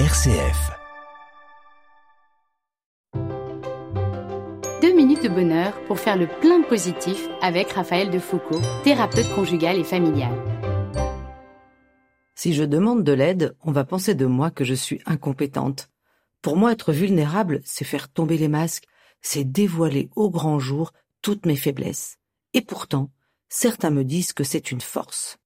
RCF. Deux minutes de bonheur pour faire le plein de positif avec Raphaël de Foucault, thérapeute conjugal et familial. Si je demande de l'aide, on va penser de moi que je suis incompétente. Pour moi, être vulnérable, c'est faire tomber les masques, c'est dévoiler au grand jour toutes mes faiblesses. Et pourtant, certains me disent que c'est une force.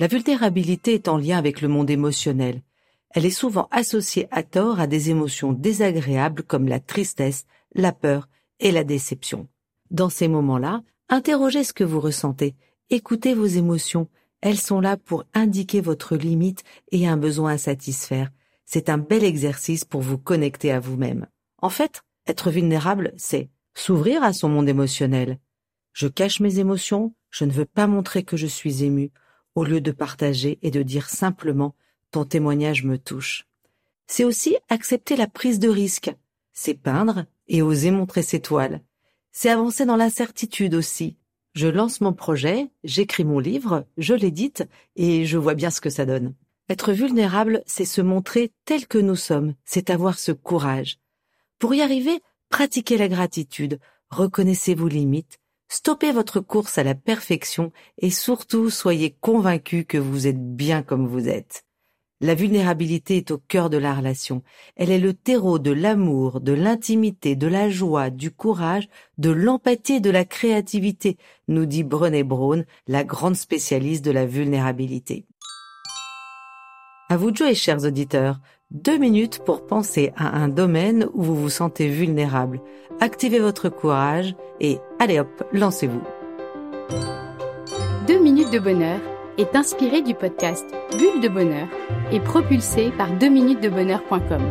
La vulnérabilité est en lien avec le monde émotionnel. Elle est souvent associée à tort à des émotions désagréables comme la tristesse, la peur et la déception. Dans ces moments-là, interrogez ce que vous ressentez, écoutez vos émotions, elles sont là pour indiquer votre limite et un besoin à satisfaire. C'est un bel exercice pour vous connecter à vous-même. En fait, être vulnérable, c'est s'ouvrir à son monde émotionnel. Je cache mes émotions, je ne veux pas montrer que je suis ému, au lieu de partager et de dire simplement ton témoignage me touche. C'est aussi accepter la prise de risque, c'est peindre et oser montrer ses toiles. C'est avancer dans l'incertitude aussi. Je lance mon projet, j'écris mon livre, je l'édite et je vois bien ce que ça donne. Être vulnérable, c'est se montrer tel que nous sommes, c'est avoir ce courage. Pour y arriver, pratiquez la gratitude, reconnaissez vos limites, Stoppez votre course à la perfection et surtout soyez convaincus que vous êtes bien comme vous êtes. La vulnérabilité est au cœur de la relation. Elle est le terreau de l'amour, de l'intimité, de la joie, du courage, de l'empathie et de la créativité, nous dit Brené Brown, la grande spécialiste de la vulnérabilité. À vous de jouer, chers auditeurs. Deux minutes pour penser à un domaine où vous vous sentez vulnérable. Activez votre courage et allez hop, lancez-vous. Deux minutes de bonheur est inspiré du podcast Bulle de bonheur et propulsé par 2minutesdebonheur.com.